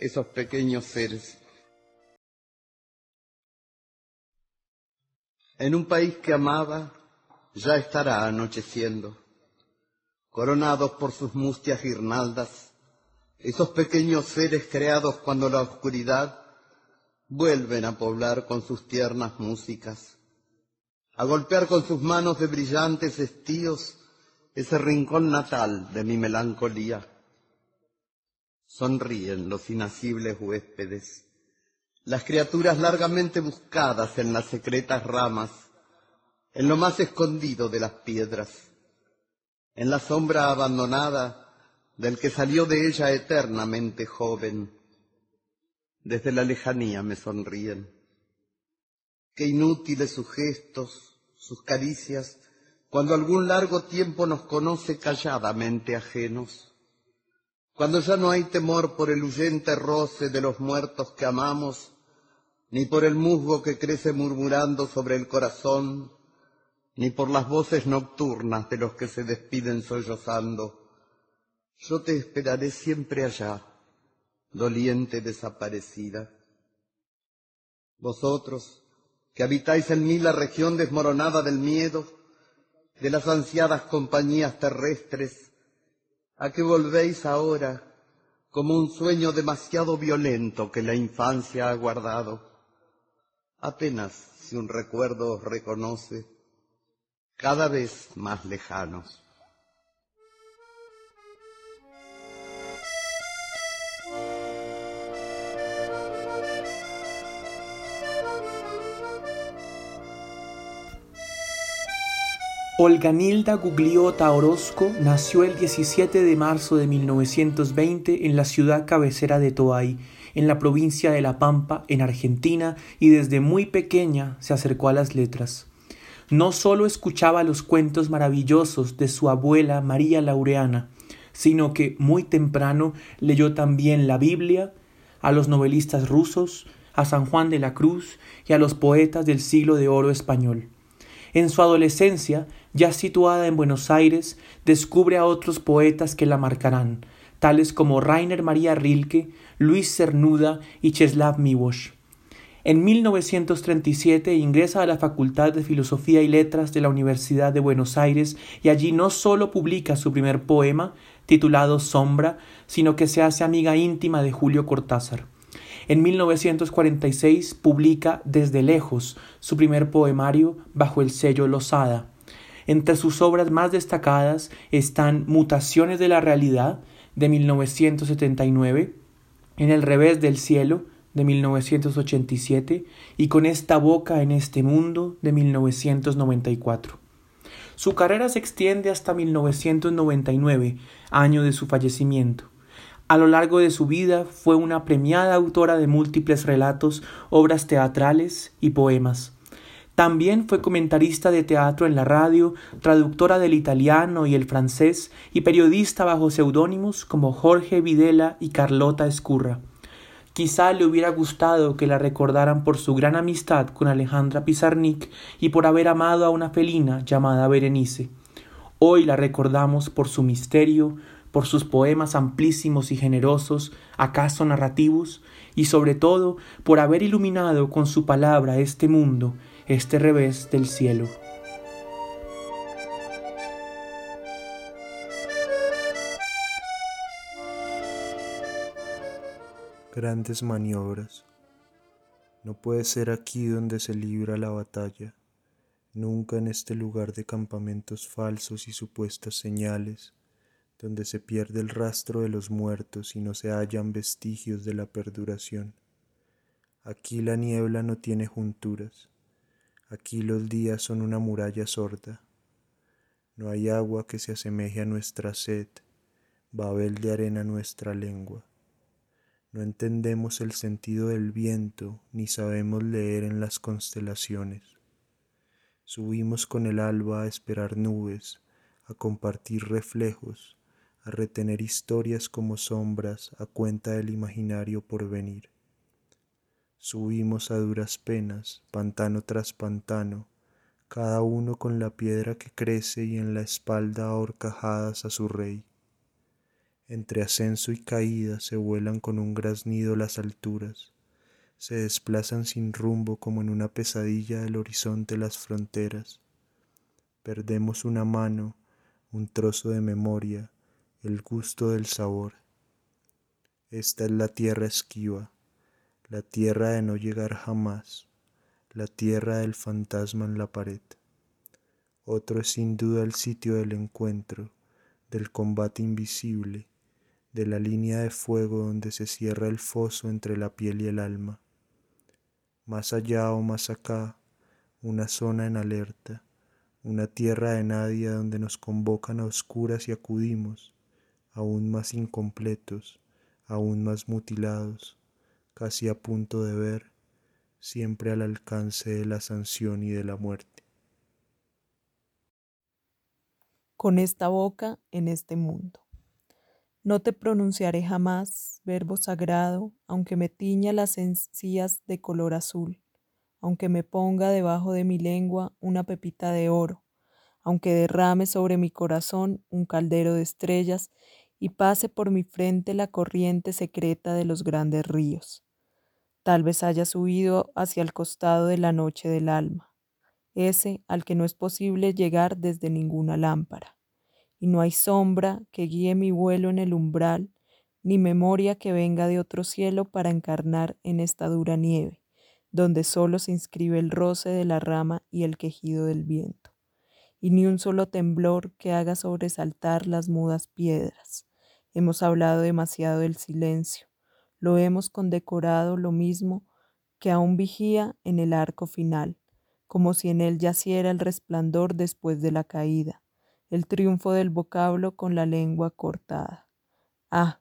esos pequeños seres. En un país que amaba, ya estará anocheciendo, coronados por sus mustias guirnaldas, esos pequeños seres creados cuando la oscuridad vuelven a poblar con sus tiernas músicas, a golpear con sus manos de brillantes estíos ese rincón natal de mi melancolía. Sonríen los inacibles huéspedes, las criaturas largamente buscadas en las secretas ramas, en lo más escondido de las piedras, en la sombra abandonada del que salió de ella eternamente joven. Desde la lejanía me sonríen. Qué inútiles sus gestos, sus caricias, cuando algún largo tiempo nos conoce calladamente ajenos cuando ya no hay temor por el huyente roce de los muertos que amamos, ni por el musgo que crece murmurando sobre el corazón, ni por las voces nocturnas de los que se despiden sollozando. Yo te esperaré siempre allá, doliente desaparecida. Vosotros, que habitáis en mí la región desmoronada del miedo, de las ansiadas compañías terrestres, ¿A qué volvéis ahora como un sueño demasiado violento que la infancia ha guardado? Apenas si un recuerdo os reconoce, cada vez más lejanos. Olganilda Gugliota Orozco nació el 17 de marzo de 1920 en la ciudad cabecera de Toay, en la provincia de La Pampa, en Argentina, y desde muy pequeña se acercó a las letras. No sólo escuchaba los cuentos maravillosos de su abuela María Laureana, sino que muy temprano leyó también la Biblia, a los novelistas rusos, a San Juan de la Cruz y a los poetas del siglo de oro español. En su adolescencia, ya situada en Buenos Aires, descubre a otros poetas que la marcarán, tales como Rainer María Rilke, Luis Cernuda y Czeslaw Miłosz. En 1937 ingresa a la Facultad de Filosofía y Letras de la Universidad de Buenos Aires y allí no solo publica su primer poema, titulado Sombra, sino que se hace amiga íntima de Julio Cortázar. En 1946 publica Desde lejos, su primer poemario bajo el sello Losada. Entre sus obras más destacadas están Mutaciones de la Realidad, de 1979, En el revés del cielo, de 1987, y Con esta boca en este mundo, de 1994. Su carrera se extiende hasta 1999, año de su fallecimiento. A lo largo de su vida fue una premiada autora de múltiples relatos, obras teatrales y poemas. También fue comentarista de teatro en la radio, traductora del italiano y el francés y periodista bajo seudónimos como Jorge Videla y Carlota Escurra. Quizá le hubiera gustado que la recordaran por su gran amistad con Alejandra Pizarnik y por haber amado a una felina llamada Berenice. Hoy la recordamos por su misterio, por sus poemas amplísimos y generosos, acaso narrativos, y sobre todo por haber iluminado con su palabra este mundo, este revés del cielo. Grandes maniobras. No puede ser aquí donde se libra la batalla, nunca en este lugar de campamentos falsos y supuestas señales, donde se pierde el rastro de los muertos y no se hallan vestigios de la perduración. Aquí la niebla no tiene junturas, aquí los días son una muralla sorda. No hay agua que se asemeje a nuestra sed, babel de arena nuestra lengua. No entendemos el sentido del viento, ni sabemos leer en las constelaciones. Subimos con el alba a esperar nubes, a compartir reflejos, a retener historias como sombras a cuenta del imaginario por venir. Subimos a duras penas, pantano tras pantano, cada uno con la piedra que crece y en la espalda ahorcajadas a su rey. Entre ascenso y caída se vuelan con un graznido las alturas, se desplazan sin rumbo como en una pesadilla del horizonte las fronteras. Perdemos una mano, un trozo de memoria, el gusto del sabor. Esta es la tierra esquiva, la tierra de no llegar jamás, la tierra del fantasma en la pared. Otro es sin duda el sitio del encuentro, del combate invisible, de la línea de fuego donde se cierra el foso entre la piel y el alma. Más allá o más acá, una zona en alerta, una tierra de nadie donde nos convocan a oscuras y acudimos, aún más incompletos, aún más mutilados, casi a punto de ver, siempre al alcance de la sanción y de la muerte. Con esta boca en este mundo. No te pronunciaré jamás verbo sagrado, aunque me tiña las encías de color azul, aunque me ponga debajo de mi lengua una pepita de oro, aunque derrame sobre mi corazón un caldero de estrellas y pase por mi frente la corriente secreta de los grandes ríos. Tal vez haya subido hacia el costado de la noche del alma, ese al que no es posible llegar desde ninguna lámpara, y no hay sombra que guíe mi vuelo en el umbral, ni memoria que venga de otro cielo para encarnar en esta dura nieve, donde solo se inscribe el roce de la rama y el quejido del viento, y ni un solo temblor que haga sobresaltar las mudas piedras Hemos hablado demasiado del silencio, lo hemos condecorado lo mismo que aún vigía en el arco final, como si en él yaciera el resplandor después de la caída, el triunfo del vocablo con la lengua cortada. Ah,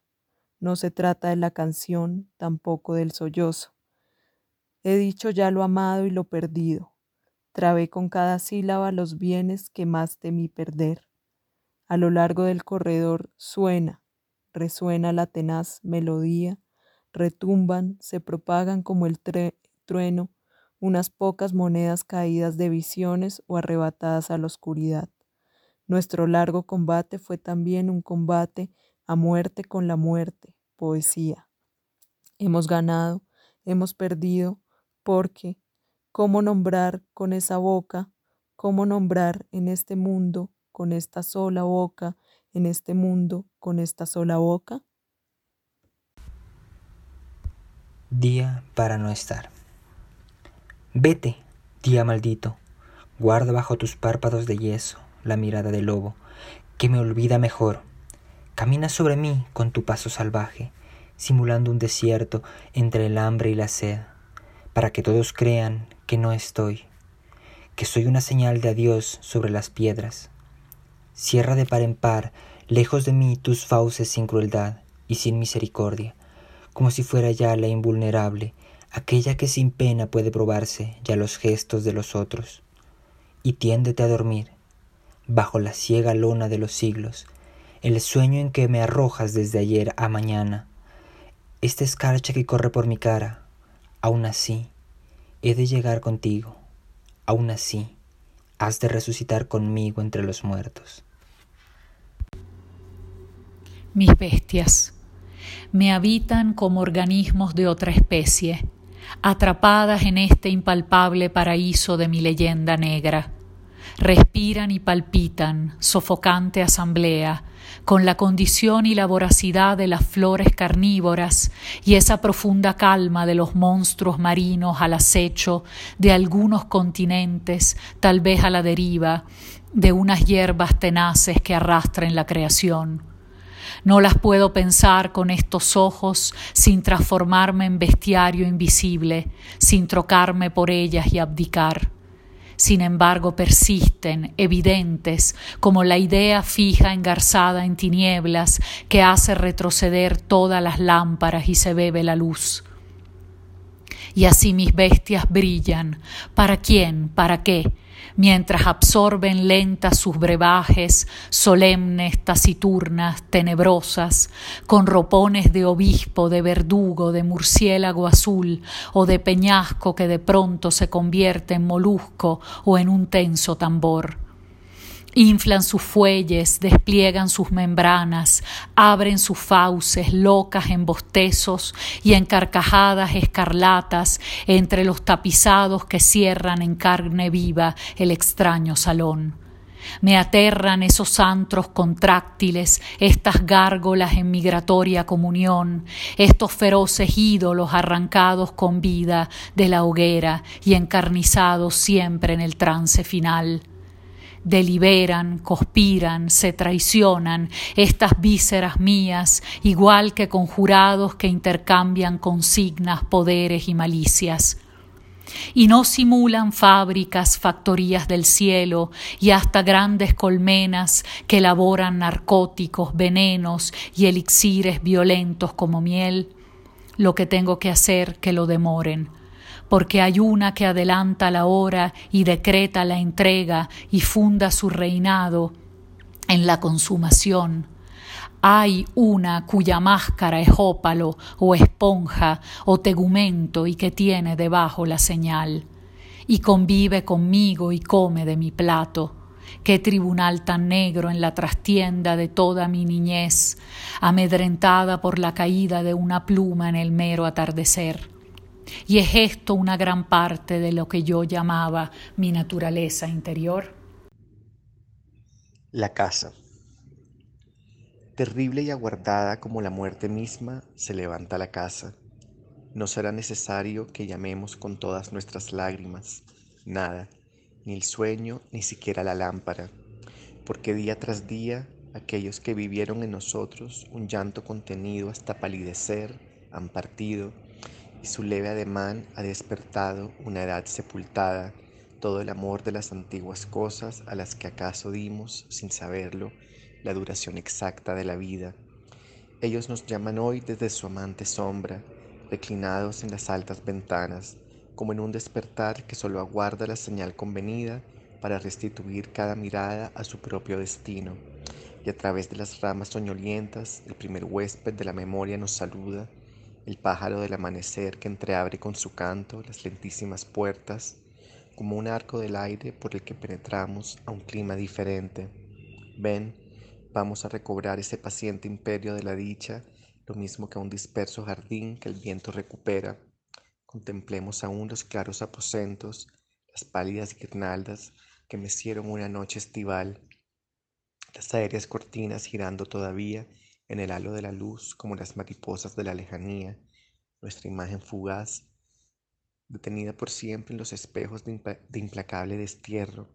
no se trata de la canción, tampoco del sollozo. He dicho ya lo amado y lo perdido. Trabé con cada sílaba los bienes que más temí perder. A lo largo del corredor suena, resuena la tenaz melodía, retumban, se propagan como el trueno, unas pocas monedas caídas de visiones o arrebatadas a la oscuridad. Nuestro largo combate fue también un combate a muerte con la muerte, poesía. Hemos ganado, hemos perdido, porque, ¿cómo nombrar con esa boca, cómo nombrar en este mundo, con esta sola boca, en este mundo con esta sola boca? Día para no estar. Vete, día maldito, guarda bajo tus párpados de yeso la mirada de lobo, que me olvida mejor. Camina sobre mí con tu paso salvaje, simulando un desierto entre el hambre y la sed, para que todos crean que no estoy, que soy una señal de adiós sobre las piedras, Cierra de par en par, lejos de mí tus fauces sin crueldad y sin misericordia, como si fuera ya la invulnerable, aquella que sin pena puede probarse ya los gestos de los otros. Y tiéndete a dormir, bajo la ciega lona de los siglos, el sueño en que me arrojas desde ayer a mañana, esta escarcha que corre por mi cara, aún así, he de llegar contigo, aún así, has de resucitar conmigo entre los muertos mis bestias. Me habitan como organismos de otra especie, atrapadas en este impalpable paraíso de mi leyenda negra. Respiran y palpitan, sofocante asamblea, con la condición y la voracidad de las flores carnívoras y esa profunda calma de los monstruos marinos al acecho de algunos continentes, tal vez a la deriva, de unas hierbas tenaces que arrastren la creación. No las puedo pensar con estos ojos sin transformarme en bestiario invisible, sin trocarme por ellas y abdicar. Sin embargo, persisten, evidentes, como la idea fija engarzada en tinieblas que hace retroceder todas las lámparas y se bebe la luz. Y así mis bestias brillan. ¿Para quién? ¿Para qué? Mientras absorben lentas sus brebajes, solemnes, taciturnas, tenebrosas, con ropones de obispo, de verdugo, de murciélago azul o de peñasco que de pronto se convierte en molusco o en un tenso tambor Inflan sus fuelles, despliegan sus membranas, abren sus fauces locas en bostezos y en carcajadas escarlatas entre los tapizados que cierran en carne viva el extraño salón. Me aterran esos antros contráctiles, estas gárgolas en migratoria comunión, estos feroces ídolos arrancados con vida de la hoguera y encarnizados siempre en el trance final deliberan, conspiran, se traicionan estas vísceras mías, igual que conjurados que intercambian consignas, poderes y malicias. Y no simulan fábricas, factorías del cielo y hasta grandes colmenas que elaboran narcóticos, venenos y elixires violentos como miel. Lo que tengo que hacer que lo demoren, porque hay una que adelanta la hora y decreta la entrega y funda su reinado en la consumación. Hay una cuya máscara es ópalo o esponja o tegumento y que tiene debajo la señal. Y convive conmigo y come de mi plato. Qué tribunal tan negro en la trastienda de toda mi niñez, amedrentada por la caída de una pluma en el mero atardecer. Y es esto una gran parte de lo que yo llamaba mi naturaleza interior. La casa. Terrible y aguardada como la muerte misma, se levanta la casa. No será necesario que llamemos con todas nuestras lágrimas, nada, ni el sueño, ni siquiera la lámpara, porque día tras día aquellos que vivieron en nosotros un llanto contenido hasta palidecer han partido su leve ademán ha despertado una edad sepultada, todo el amor de las antiguas cosas a las que acaso dimos, sin saberlo, la duración exacta de la vida. Ellos nos llaman hoy desde su amante sombra, reclinados en las altas ventanas, como en un despertar que solo aguarda la señal convenida para restituir cada mirada a su propio destino. Y a través de las ramas soñolientas, el primer huésped de la memoria nos saluda, el pájaro del amanecer que entreabre con su canto las lentísimas puertas, como un arco del aire por el que penetramos a un clima diferente. Ven, vamos a recobrar ese paciente imperio de la dicha, lo mismo que un disperso jardín que el viento recupera. Contemplemos aún los claros aposentos, las pálidas guirnaldas que mecieron una noche estival, las aéreas cortinas girando todavía en el halo de la luz como las mariposas de la lejanía, nuestra imagen fugaz, detenida por siempre en los espejos de, implacable destierro,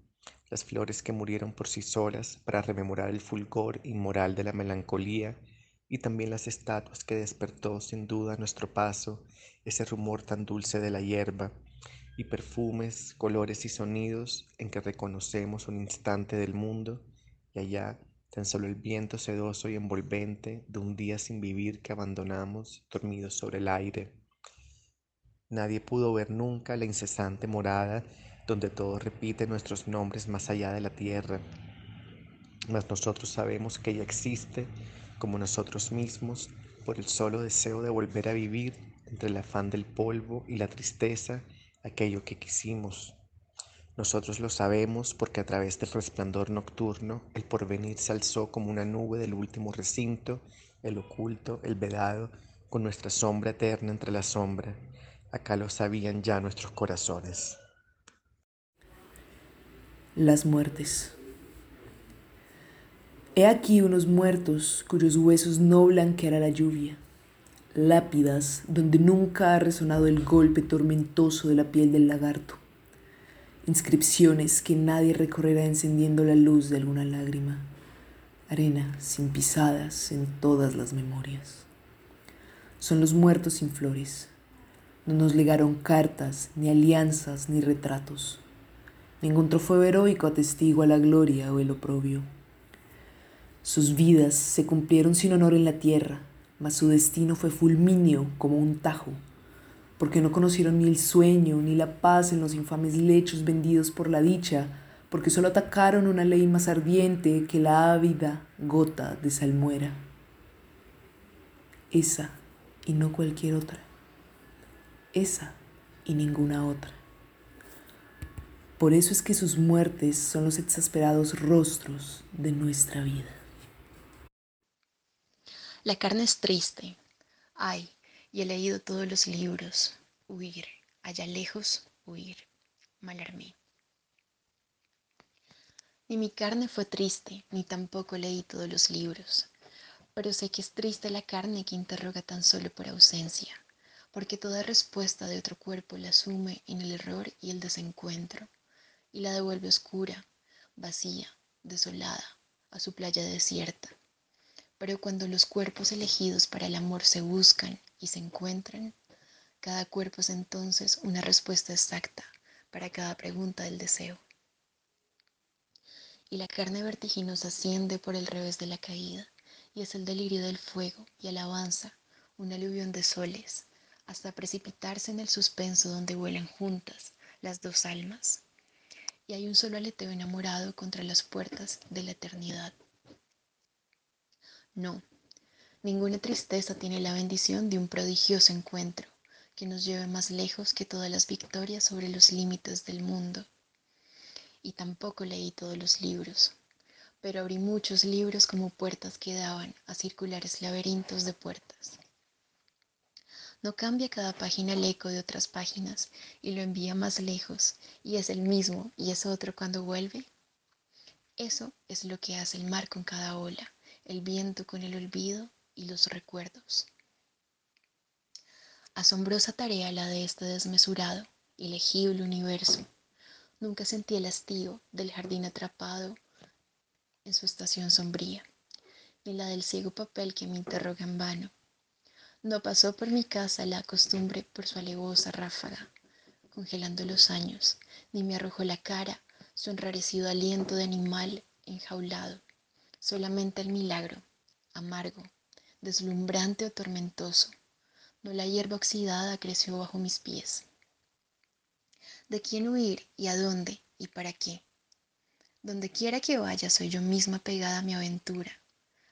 las flores que murieron por sí solas para rememorar el fulgor inmoral de la melancolía, y también las estatuas que despertó sin duda nuestro paso, ese rumor tan dulce de la hierba, y perfumes, colores y sonidos en que reconocemos un instante del mundo, y allá tan solo el viento sedoso y envolvente de un día sin vivir que abandonamos dormidos sobre el aire. Nadie pudo ver nunca la incesante morada donde todo repite nuestros nombres más allá de la tierra, mas nosotros sabemos que ella existe como nosotros mismos por el solo deseo de volver a vivir entre el afán del polvo y la tristeza aquello que quisimos nosotros lo sabemos porque a través del resplandor nocturno el porvenir se alzó como una nube del último recinto, el oculto, el vedado, con nuestra sombra eterna entre la sombra. Acá lo sabían ya nuestros corazones. Las muertes. He aquí unos muertos cuyos huesos no blanqueará la lluvia, lápidas donde nunca ha resonado el golpe tormentoso de la piel del lagarto inscripciones que nadie recorrerá encendiendo la luz de alguna lágrima, arena sin pisadas en todas las memorias. Son los muertos sin flores. No nos legaron cartas, ni alianzas, ni retratos. Ningún trofeo heroico atestigua la gloria o el oprobio. Sus vidas se cumplieron sin honor en la tierra, mas su destino fue fulminio como un tajo porque no conocieron ni el sueño ni la paz en los infames lechos vendidos por la dicha, porque solo atacaron una ley más ardiente que la ávida gota de salmuera. Esa y no cualquier otra. Esa y ninguna otra. Por eso es que sus muertes son los exasperados rostros de nuestra vida. La carne es triste. Ay, y he leído todos los libros. Huir, allá lejos, huir. Malarmé. Ni mi carne fue triste, ni tampoco leí todos los libros. Pero sé que es triste la carne que interroga tan solo por ausencia, porque toda respuesta de otro cuerpo la asume en el error y el desencuentro, y la devuelve oscura, vacía, desolada, a su playa desierta pero cuando los cuerpos elegidos para el amor se buscan y se encuentran, cada cuerpo es entonces una respuesta exacta para cada pregunta del deseo. Y la carne vertiginosa asciende por el revés de la caída, y es el delirio del fuego y alabanza, un aluvión de soles, hasta precipitarse en el suspenso donde vuelan juntas las dos almas. Y hay un solo aleteo enamorado contra las puertas de la eternidad. No, ninguna tristeza tiene la bendición de un prodigioso encuentro que nos lleve más lejos que todas las victorias sobre los límites del mundo. Y tampoco leí todos los libros, pero abrí muchos libros como puertas que daban a circulares laberintos de puertas. No cambia cada página el eco de otras páginas y lo envía más lejos, y es el mismo y es otro cuando vuelve. Eso es lo que hace el mar con cada ola el viento con el olvido y los recuerdos. Asombrosa tarea la de este desmesurado y legible universo. Nunca sentí el hastío del jardín atrapado en su estación sombría, ni la del ciego papel que me interroga en vano. No pasó por mi casa la costumbre por su alevosa ráfaga, congelando los años, ni me arrojó la cara su enrarecido aliento de animal enjaulado solamente el milagro, amargo, deslumbrante o tormentoso, no la hierba oxidada creció bajo mis pies. ¿De quién huir y a dónde y para qué? Donde quiera que vaya soy yo misma pegada a mi aventura,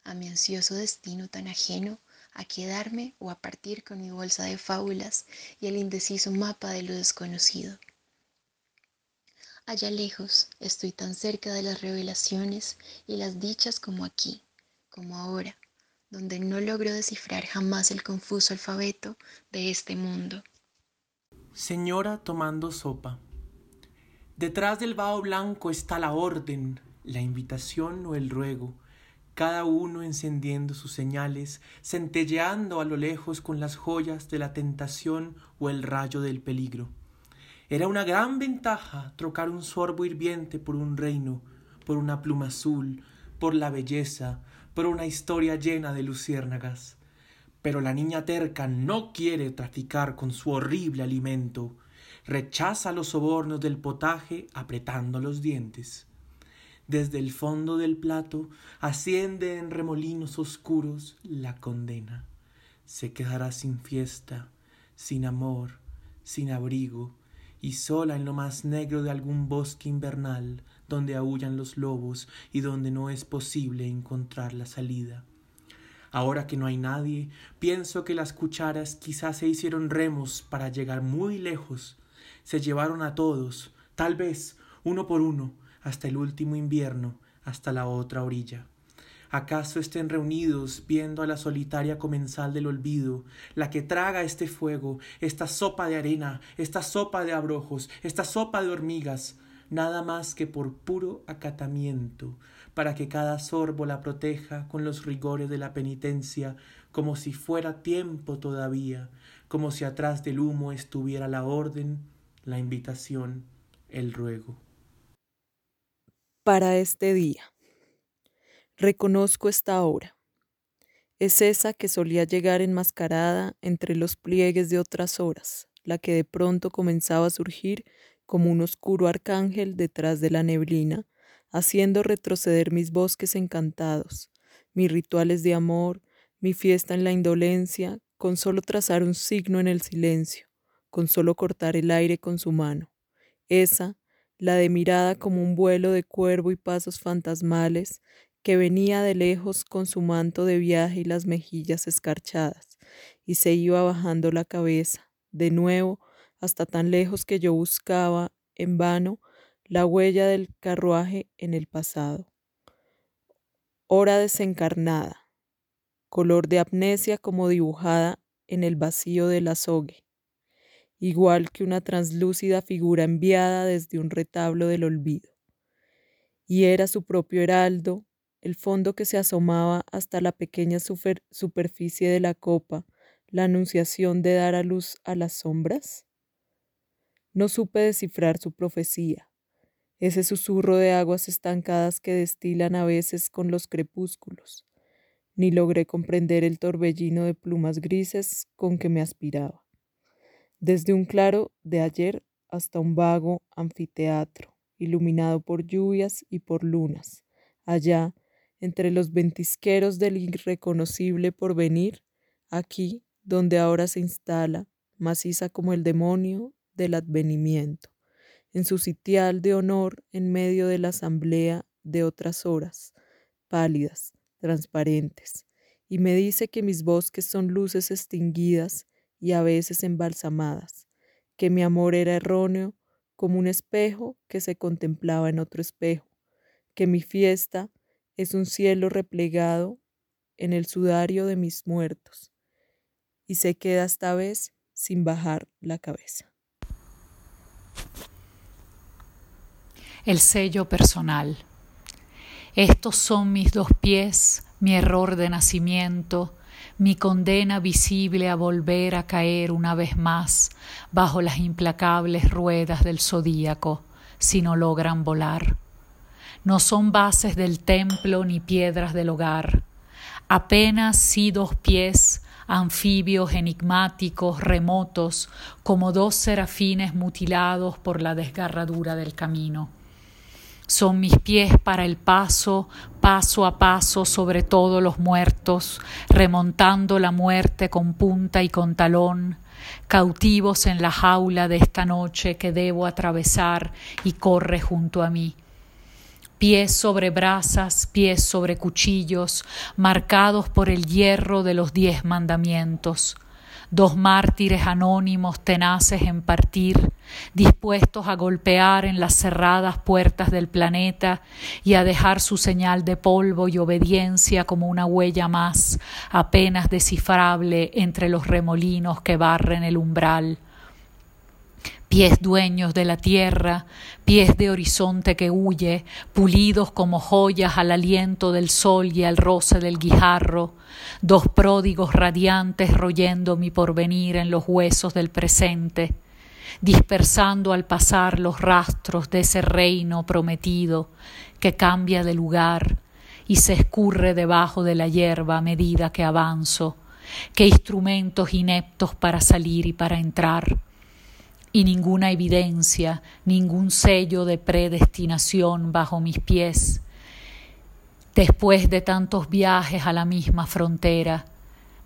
a mi ansioso destino tan ajeno a quedarme o a partir con mi bolsa de fábulas y el indeciso mapa de lo desconocido. Allá lejos estoy tan cerca de las revelaciones y las dichas como aquí, como ahora, donde no logro descifrar jamás el confuso alfabeto de este mundo. Señora tomando sopa. Detrás del vaho blanco está la orden, la invitación o el ruego, cada uno encendiendo sus señales, centelleando a lo lejos con las joyas de la tentación o el rayo del peligro. Era una gran ventaja trocar un sorbo hirviente por un reino, por una pluma azul, por la belleza, por una historia llena de luciérnagas. Pero la niña terca no quiere traficar con su horrible alimento. Rechaza los sobornos del potaje apretando los dientes. Desde el fondo del plato asciende en remolinos oscuros la condena. Se quedará sin fiesta, sin amor, sin abrigo, y sola en lo más negro de algún bosque invernal, donde aullan los lobos y donde no es posible encontrar la salida. Ahora que no hay nadie, pienso que las cucharas quizás se hicieron remos para llegar muy lejos, se llevaron a todos, tal vez uno por uno, hasta el último invierno, hasta la otra orilla. ¿Acaso estén reunidos viendo a la solitaria comensal del olvido, la que traga este fuego, esta sopa de arena, esta sopa de abrojos, esta sopa de hormigas, nada más que por puro acatamiento, para que cada sorbo la proteja con los rigores de la penitencia, como si fuera tiempo todavía, como si atrás del humo estuviera la orden, la invitación, el ruego. Para este día. Reconozco esta hora. Es esa que solía llegar enmascarada entre los pliegues de otras horas, la que de pronto comenzaba a surgir como un oscuro arcángel detrás de la neblina, haciendo retroceder mis bosques encantados, mis rituales de amor, mi fiesta en la indolencia, con solo trazar un signo en el silencio, con solo cortar el aire con su mano. Esa, la de mirada como un vuelo de cuervo y pasos fantasmales, que venía de lejos con su manto de viaje y las mejillas escarchadas, y se iba bajando la cabeza, de nuevo, hasta tan lejos que yo buscaba, en vano, la huella del carruaje en el pasado. Hora desencarnada, color de amnesia como dibujada en el vacío del azogue, igual que una translúcida figura enviada desde un retablo del olvido. Y era su propio heraldo, el fondo que se asomaba hasta la pequeña superficie de la copa, la anunciación de dar a luz a las sombras. No supe descifrar su profecía. Ese susurro de aguas estancadas que destilan a veces con los crepúsculos, ni logré comprender el torbellino de plumas grises con que me aspiraba, desde un claro de ayer hasta un vago anfiteatro, iluminado por lluvias y por lunas, allá, entre los ventisqueros del irreconocible porvenir, aquí donde ahora se instala, maciza como el demonio del advenimiento en su sitial de honor en medio de la asamblea de otras horas, pálidas, transparentes, y me dice que mis bosques son luces extinguidas y a veces embalsamadas, que mi amor era erróneo como un espejo que se contemplaba en otro espejo, que mi fiesta es un cielo replegado en el sudario de mis muertos, y se queda esta vez sin bajar la cabeza. El sello personal. Estos son mis dos pies, mi error de nacimiento, mi condena visible a volver a caer una vez más bajo las implacables ruedas del zodíaco, si no logran volar. No son bases del templo ni piedras del hogar, apenas sí dos pies anfibios enigmáticos, remotos, como dos serafines mutilados por la desgarradura del camino. Son mis pies para el paso, paso a paso sobre todos los muertos, remontando la muerte con punta y con talón, cautivos en la jaula de esta noche que debo atravesar y corre junto a mí pies sobre brasas, pies sobre cuchillos, marcados por el hierro de los diez mandamientos. Dos mártires anónimos tenaces en partir, dispuestos a golpear en las cerradas puertas del planeta y a dejar su señal de polvo y obediencia como una huella más, apenas descifrable entre los remolinos que barren el umbral pies dueños de la tierra, pies de horizonte que huye, pulidos como joyas al aliento del sol y al roce del guijarro, dos pródigos radiantes royendo mi porvenir en los huesos del presente, dispersando al pasar los rastros de ese reino prometido que cambia de lugar y se escurre debajo de la hierba a medida que avanzo, que instrumentos ineptos para salir y para entrar y ninguna evidencia, ningún sello de predestinación bajo mis pies. Después de tantos viajes a la misma frontera,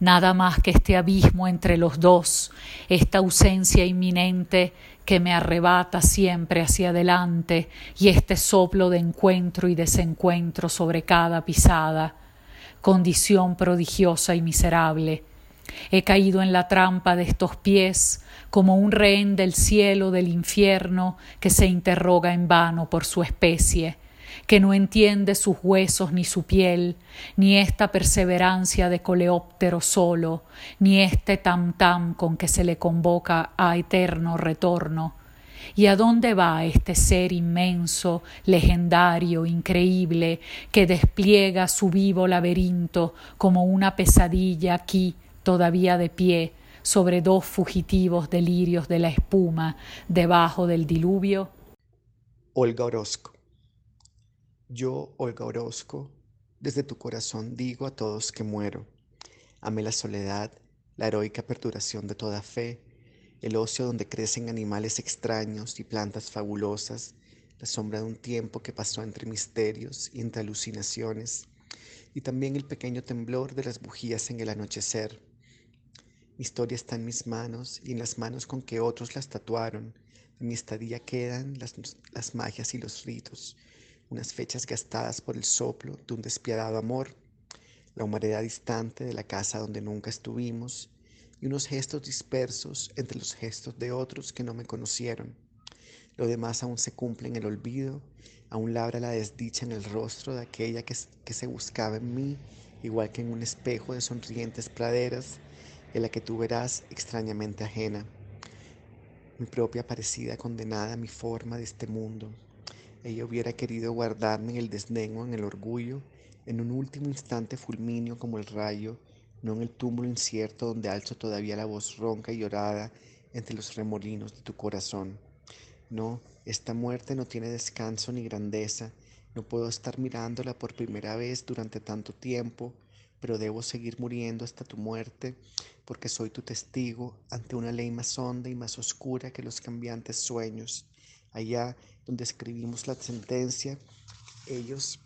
nada más que este abismo entre los dos, esta ausencia inminente que me arrebata siempre hacia adelante y este soplo de encuentro y desencuentro sobre cada pisada, condición prodigiosa y miserable. He caído en la trampa de estos pies, como un rehén del cielo del infierno que se interroga en vano por su especie, que no entiende sus huesos ni su piel, ni esta perseverancia de coleóptero solo, ni este tam tam con que se le convoca a eterno retorno. ¿Y a dónde va este ser inmenso, legendario, increíble, que despliega su vivo laberinto como una pesadilla aquí, todavía de pie, sobre dos fugitivos delirios de la espuma debajo del diluvio? Olga Orozco. Yo, Olga Orozco, desde tu corazón digo a todos que muero. Amé la soledad, la heroica perduración de toda fe, el ocio donde crecen animales extraños y plantas fabulosas, la sombra de un tiempo que pasó entre misterios y entre alucinaciones, y también el pequeño temblor de las bujías en el anochecer mi historia está en mis manos y en las manos con que otros las tatuaron. En mi estadía quedan las, las magias y los ritos, unas fechas gastadas por el soplo de un despiadado amor, la humanidad distante de la casa donde nunca estuvimos y unos gestos dispersos entre los gestos de otros que no me conocieron. lo demás aún se cumple en el olvido, aún labra la desdicha en el rostro de aquella que, que se buscaba en mí, igual que en un espejo de sonrientes praderas, en la que tú verás extrañamente ajena, mi propia parecida condenada a mi forma de este mundo. Ella hubiera querido guardarme en el desdén en el orgullo, en un último instante fulminio como el rayo, no en el túmulo incierto donde alzo todavía la voz ronca y llorada entre los remolinos de tu corazón. No, esta muerte no tiene descanso ni grandeza, no puedo estar mirándola por primera vez durante tanto tiempo, pero debo seguir muriendo hasta tu muerte, porque soy tu testigo ante una ley más honda y más oscura que los cambiantes sueños. Allá donde escribimos la sentencia, ellos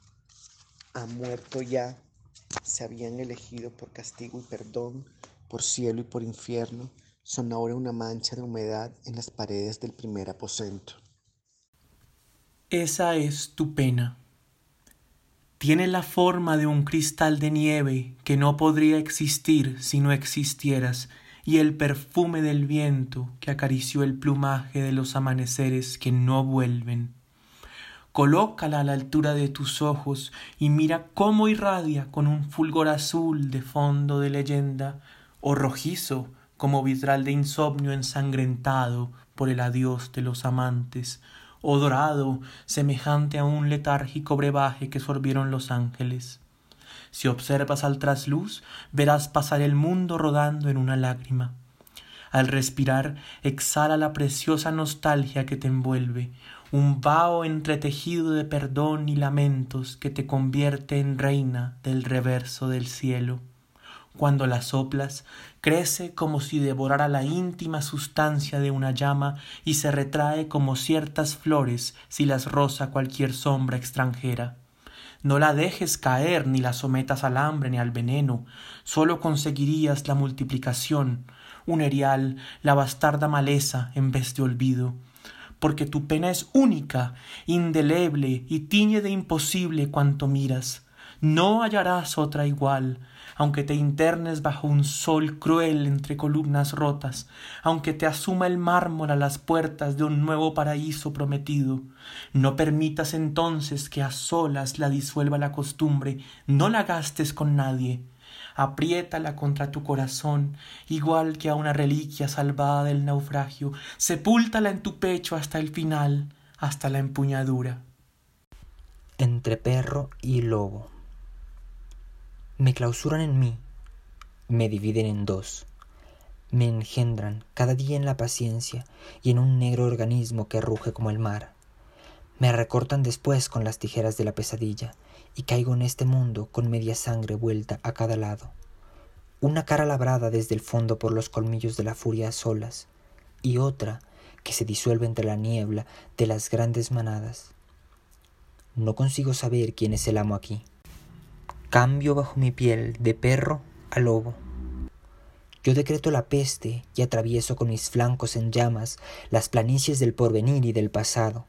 han muerto ya, se habían elegido por castigo y perdón, por cielo y por infierno, son ahora una mancha de humedad en las paredes del primer aposento. Esa es tu pena. Tiene la forma de un cristal de nieve que no podría existir si no existieras, y el perfume del viento que acarició el plumaje de los amaneceres que no vuelven. Colócala a la altura de tus ojos y mira cómo irradia con un fulgor azul de fondo de leyenda, o rojizo como vitral de insomnio ensangrentado por el adiós de los amantes, o dorado semejante a un letárgico brebaje que sorbieron los ángeles. Si observas al trasluz, verás pasar el mundo rodando en una lágrima. Al respirar, exhala la preciosa nostalgia que te envuelve, un vaho entretejido de perdón y lamentos que te convierte en reina del reverso del cielo. Cuando la soplas, crece como si devorara la íntima sustancia de una llama y se retrae como ciertas flores si las roza cualquier sombra extranjera. No la dejes caer ni la sometas al hambre ni al veneno, sólo conseguirías la multiplicación, un erial, la bastarda maleza en vez de olvido, porque tu pena es única, indeleble y tiñe de imposible cuanto miras. No hallarás otra igual, aunque te internes bajo un sol cruel entre columnas rotas, aunque te asuma el mármol a las puertas de un nuevo paraíso prometido. No permitas entonces que a solas la disuelva la costumbre, no la gastes con nadie. Apriétala contra tu corazón, igual que a una reliquia salvada del naufragio, sepúltala en tu pecho hasta el final, hasta la empuñadura. Entre perro y lobo. Me clausuran en mí, me dividen en dos, me engendran cada día en la paciencia y en un negro organismo que ruge como el mar. Me recortan después con las tijeras de la pesadilla y caigo en este mundo con media sangre vuelta a cada lado. Una cara labrada desde el fondo por los colmillos de la furia a solas y otra que se disuelve entre la niebla de las grandes manadas. No consigo saber quién es el amo aquí. Cambio bajo mi piel de perro a lobo. Yo decreto la peste y atravieso con mis flancos en llamas las planicies del porvenir y del pasado.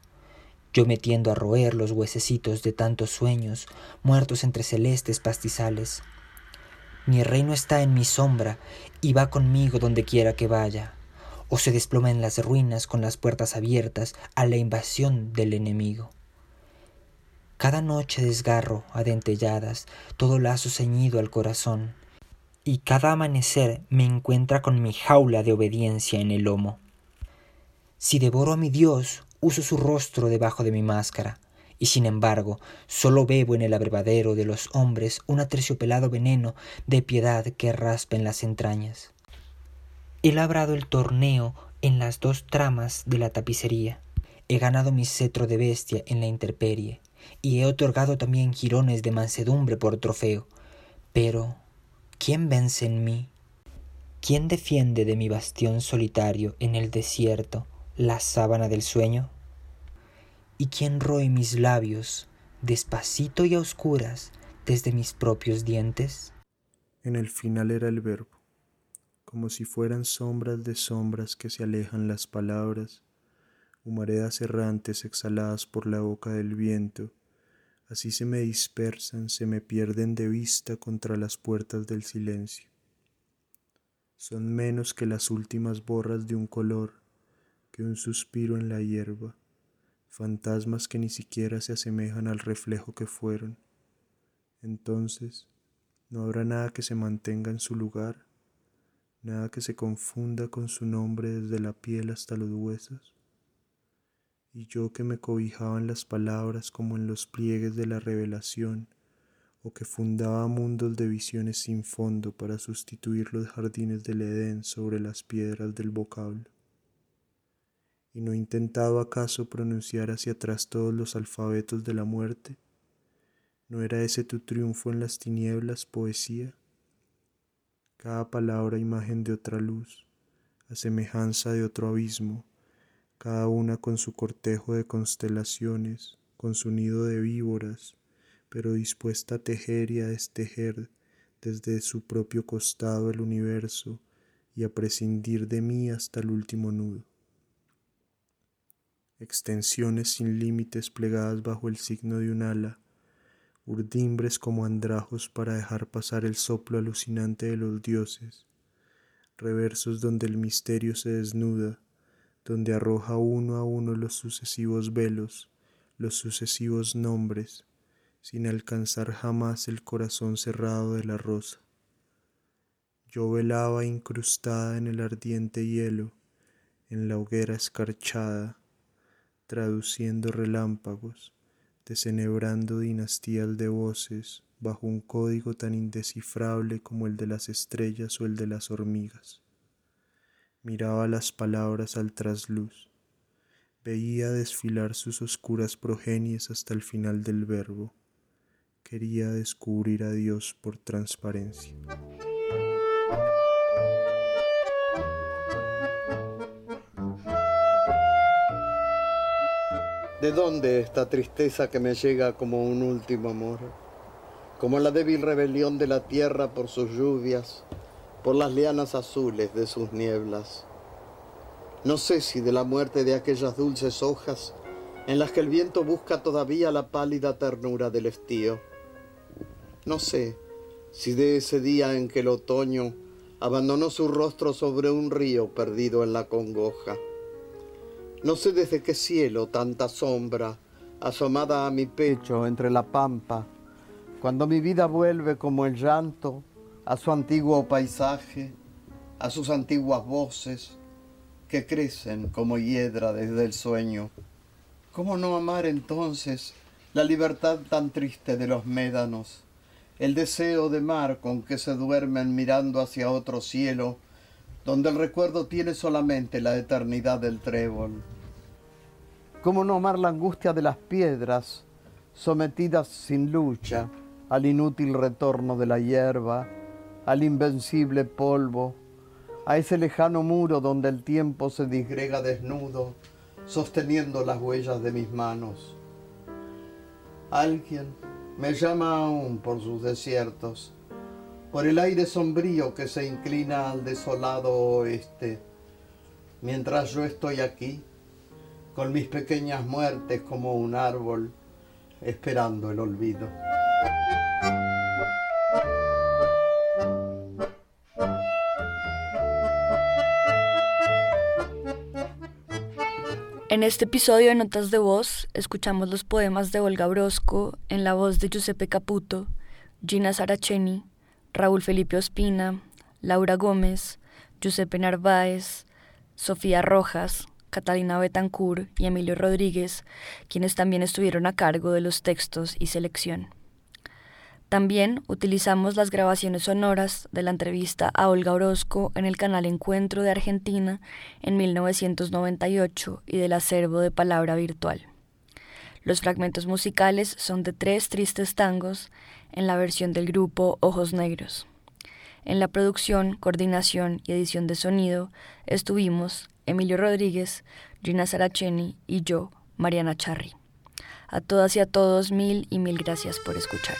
Yo me tiendo a roer los huesecitos de tantos sueños muertos entre celestes pastizales. Mi reino está en mi sombra y va conmigo donde quiera que vaya, o se desploma en las ruinas con las puertas abiertas a la invasión del enemigo. Cada noche desgarro a dentelladas todo lazo ceñido al corazón, y cada amanecer me encuentra con mi jaula de obediencia en el lomo. Si devoro a mi Dios, uso su rostro debajo de mi máscara, y sin embargo solo bebo en el abrevadero de los hombres un aterciopelado veneno de piedad que raspa en las entrañas. He labrado el torneo en las dos tramas de la tapicería, he ganado mi cetro de bestia en la intemperie, y he otorgado también jirones de mansedumbre por trofeo. Pero, ¿quién vence en mí? ¿Quién defiende de mi bastión solitario en el desierto la sábana del sueño? ¿Y quién roe mis labios, despacito y a oscuras, desde mis propios dientes? En el final era el verbo, como si fueran sombras de sombras que se alejan las palabras humaredas errantes exhaladas por la boca del viento, así se me dispersan, se me pierden de vista contra las puertas del silencio. Son menos que las últimas borras de un color, que un suspiro en la hierba, fantasmas que ni siquiera se asemejan al reflejo que fueron. Entonces, no habrá nada que se mantenga en su lugar, nada que se confunda con su nombre desde la piel hasta los huesos. Y yo que me cobijaba en las palabras como en los pliegues de la revelación, o que fundaba mundos de visiones sin fondo para sustituir los jardines del Edén sobre las piedras del vocablo. ¿Y no intentaba acaso pronunciar hacia atrás todos los alfabetos de la muerte? ¿No era ese tu triunfo en las tinieblas, poesía? Cada palabra imagen de otra luz, a semejanza de otro abismo, cada una con su cortejo de constelaciones, con su nido de víboras, pero dispuesta a tejer y a destejer desde su propio costado el universo y a prescindir de mí hasta el último nudo. Extensiones sin límites plegadas bajo el signo de un ala, urdimbres como andrajos para dejar pasar el soplo alucinante de los dioses, reversos donde el misterio se desnuda, donde arroja uno a uno los sucesivos velos, los sucesivos nombres, sin alcanzar jamás el corazón cerrado de la rosa. Yo velaba incrustada en el ardiente hielo, en la hoguera escarchada, traduciendo relámpagos, desenebrando dinastías de voces bajo un código tan indescifrable como el de las estrellas o el de las hormigas. Miraba las palabras al trasluz, veía desfilar sus oscuras progenies hasta el final del verbo. Quería descubrir a Dios por transparencia. ¿De dónde esta tristeza que me llega como un último amor? Como la débil rebelión de la tierra por sus lluvias, por las lianas azules de sus nieblas. No sé si de la muerte de aquellas dulces hojas en las que el viento busca todavía la pálida ternura del estío. No sé si de ese día en que el otoño abandonó su rostro sobre un río perdido en la congoja. No sé desde qué cielo tanta sombra asomada a mi pecho entre la pampa, cuando mi vida vuelve como el llanto a su antiguo paisaje, a sus antiguas voces que crecen como hiedra desde el sueño. ¿Cómo no amar entonces la libertad tan triste de los médanos, el deseo de mar con que se duermen mirando hacia otro cielo, donde el recuerdo tiene solamente la eternidad del trébol. ¿Cómo no amar la angustia de las piedras, sometidas sin lucha al inútil retorno de la hierba, al invencible polvo, a ese lejano muro donde el tiempo se disgrega desnudo, sosteniendo las huellas de mis manos? Alguien me llama aún por sus desiertos, por el aire sombrío que se inclina al desolado oeste, mientras yo estoy aquí, con mis pequeñas muertes como un árbol, esperando el olvido. En este episodio de Notas de Voz escuchamos los poemas de Olga Brosco en la voz de Giuseppe Caputo, Gina Saraceni, Raúl Felipe Ospina, Laura Gómez, Giuseppe Narváez, Sofía Rojas, Catalina Betancourt y Emilio Rodríguez, quienes también estuvieron a cargo de los textos y selección. También utilizamos las grabaciones sonoras de la entrevista a Olga Orozco en el canal Encuentro de Argentina en 1998 y del acervo de Palabra Virtual. Los fragmentos musicales son de tres tristes tangos en la versión del grupo Ojos Negros. En la producción, coordinación y edición de sonido estuvimos Emilio Rodríguez, Gina Saraceni y yo, Mariana Charri. A todas y a todos mil y mil gracias por escuchar.